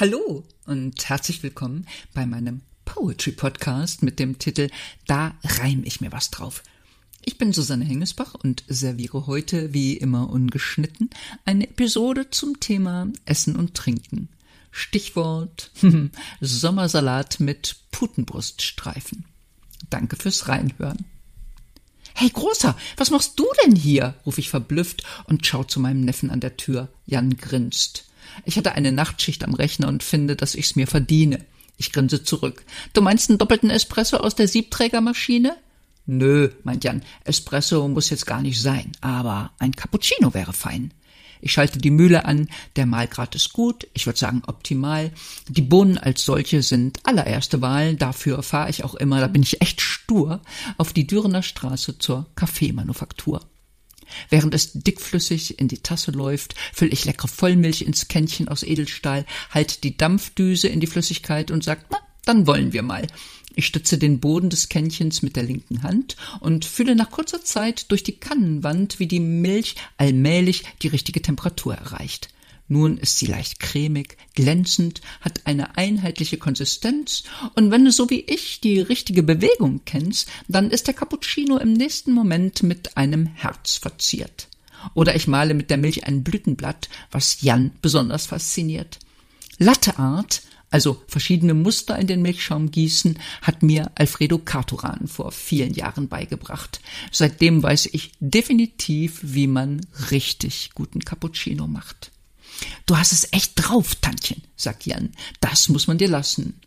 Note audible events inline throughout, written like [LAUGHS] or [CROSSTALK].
Hallo und herzlich willkommen bei meinem Poetry Podcast mit dem Titel Da reim ich mir was drauf. Ich bin Susanne Hengesbach und serviere heute, wie immer ungeschnitten, eine Episode zum Thema Essen und Trinken. Stichwort [LAUGHS] Sommersalat mit Putenbruststreifen. Danke fürs Reinhören. Hey Großer, was machst du denn hier? rufe ich verblüfft und schau zu meinem Neffen an der Tür. Jan grinst. Ich hatte eine Nachtschicht am Rechner und finde, dass ich's mir verdiene. Ich grinse zurück. Du meinst einen doppelten Espresso aus der Siebträgermaschine? Nö, meint Jan, Espresso muss jetzt gar nicht sein, aber ein Cappuccino wäre fein. Ich schalte die Mühle an, der Mahlgrad ist gut, ich würde sagen optimal. Die Bohnen als solche sind allererste Wahl, dafür fahre ich auch immer, da bin ich echt stur, auf die Dürener Straße zur Kaffeemanufaktur. Während es dickflüssig in die Tasse läuft, fülle ich leckere Vollmilch ins Kännchen aus Edelstahl, halt die Dampfdüse in die Flüssigkeit und sagt, na, dann wollen wir mal. Ich stütze den Boden des Kännchens mit der linken Hand und fühle nach kurzer Zeit durch die Kannenwand, wie die Milch allmählich die richtige Temperatur erreicht. Nun ist sie leicht cremig, glänzend, hat eine einheitliche Konsistenz, und wenn du so wie ich die richtige Bewegung kennst, dann ist der Cappuccino im nächsten Moment mit einem Herz verziert. Oder ich male mit der Milch ein Blütenblatt, was Jan besonders fasziniert. Latteart also verschiedene Muster in den Milchschaum gießen, hat mir Alfredo Carturan vor vielen Jahren beigebracht. Seitdem weiß ich definitiv, wie man richtig guten Cappuccino macht. Du hast es echt drauf, Tantchen, sagt Jan. Das muss man dir lassen.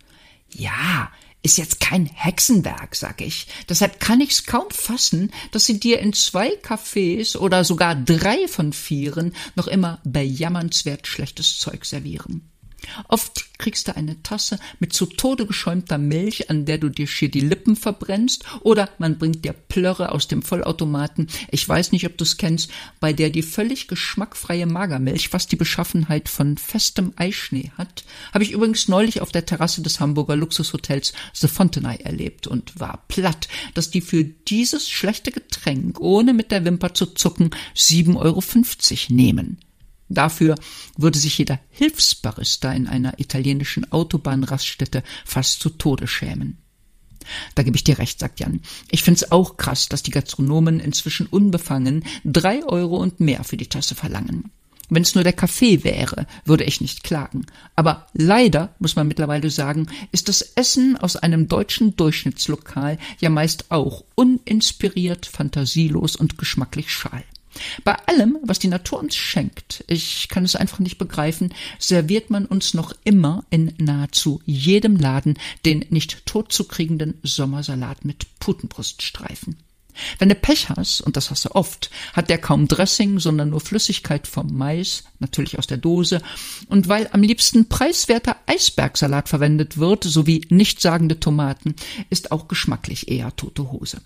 Ja, ist jetzt kein Hexenwerk, sag ich. Deshalb kann ich's kaum fassen, dass sie dir in zwei Cafés oder sogar drei von vieren noch immer bejammernswert schlechtes Zeug servieren. Oft kriegst du eine Tasse mit zu Tode geschäumter Milch, an der du dir schier die Lippen verbrennst, oder man bringt dir Plörre aus dem Vollautomaten, ich weiß nicht, ob du's kennst, bei der die völlig geschmackfreie Magermilch fast die Beschaffenheit von festem Eischnee hat. Habe ich übrigens neulich auf der Terrasse des Hamburger Luxushotels The Fontenay erlebt und war platt, dass die für dieses schlechte Getränk, ohne mit der Wimper zu zucken, 7,50 Euro nehmen. Dafür würde sich jeder Hilfsbarista in einer italienischen Autobahnraststätte fast zu Tode schämen. Da gebe ich dir recht, sagt Jan. Ich find's auch krass, dass die Gastronomen inzwischen unbefangen drei Euro und mehr für die Tasse verlangen. Wenn's nur der Kaffee wäre, würde ich nicht klagen. Aber leider, muss man mittlerweile sagen, ist das Essen aus einem deutschen Durchschnittslokal ja meist auch uninspiriert, fantasielos und geschmacklich schal. Bei allem, was die Natur uns schenkt, ich kann es einfach nicht begreifen, serviert man uns noch immer in nahezu jedem Laden den nicht totzukriegenden Sommersalat mit Putenbruststreifen. Wenn du Pech hast, und das hast du oft, hat der kaum Dressing, sondern nur Flüssigkeit vom Mais, natürlich aus der Dose, und weil am liebsten preiswerter Eisbergsalat verwendet wird, sowie nichtssagende Tomaten, ist auch geschmacklich eher tote Hose.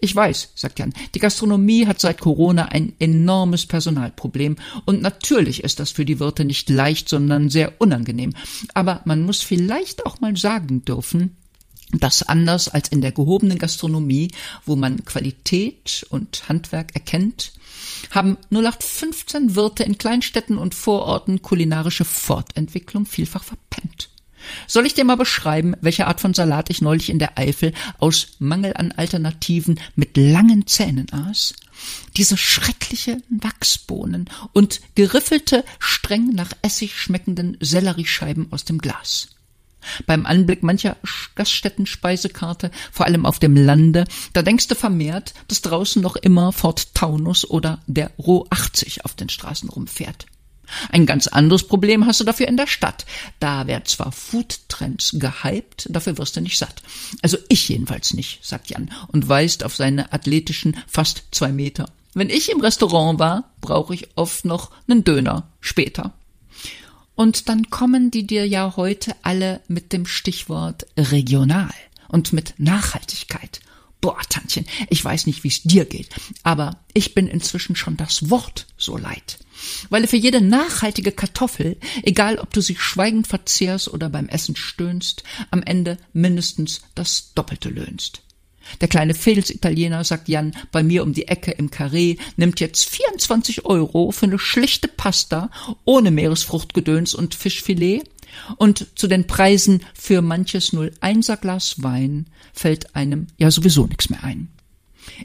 Ich weiß, sagt Jan, die Gastronomie hat seit Corona ein enormes Personalproblem und natürlich ist das für die Wirte nicht leicht, sondern sehr unangenehm. Aber man muss vielleicht auch mal sagen dürfen, dass anders als in der gehobenen Gastronomie, wo man Qualität und Handwerk erkennt, haben 0815 Wirte in Kleinstädten und Vororten kulinarische Fortentwicklung vielfach verpennt. Soll ich dir mal beschreiben, welche Art von Salat ich neulich in der Eifel aus Mangel an Alternativen mit langen Zähnen aß? Diese schreckliche Wachsbohnen und geriffelte, streng nach Essig schmeckenden Selleriescheiben aus dem Glas. Beim Anblick mancher Gaststätten-Speisekarte, vor allem auf dem Lande, da denkst du vermehrt, dass draußen noch immer Fort Taunus oder der Roh 80 auf den Straßen rumfährt. Ein ganz anderes Problem hast du dafür in der Stadt. Da werden zwar Foodtrends gehypt, dafür wirst du nicht satt. Also ich jedenfalls nicht, sagt Jan und weist auf seine athletischen fast zwei Meter. Wenn ich im Restaurant war, brauche ich oft noch einen Döner später. Und dann kommen die dir ja heute alle mit dem Stichwort regional und mit Nachhaltigkeit. Boah, Tantchen, ich weiß nicht, wie es dir geht, aber ich bin inzwischen schon das Wort so leid. Weil für jede nachhaltige Kartoffel, egal ob du sie schweigend verzehrst oder beim Essen stöhnst, am Ende mindestens das Doppelte löhnst. Der kleine Fels-Italiener, sagt Jan, bei mir um die Ecke im Carré, nimmt jetzt 24 Euro für eine schlichte Pasta ohne Meeresfruchtgedöns und Fischfilet. Und zu den Preisen für manches 01er Glas Wein fällt einem ja sowieso nichts mehr ein.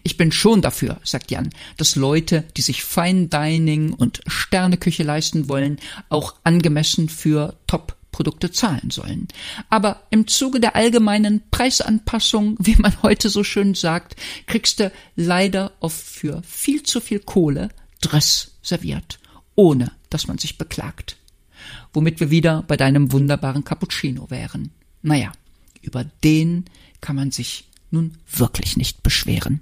Ich bin schon dafür, sagt Jan, dass Leute, die sich Fine Dining und Sterneküche leisten wollen, auch angemessen für Top Produkte zahlen sollen. Aber im Zuge der allgemeinen Preisanpassung, wie man heute so schön sagt, kriegst du leider oft für viel zu viel Kohle Dress serviert, ohne dass man sich beklagt. Womit wir wieder bei deinem wunderbaren Cappuccino wären. Naja, über den kann man sich nun wirklich nicht beschweren.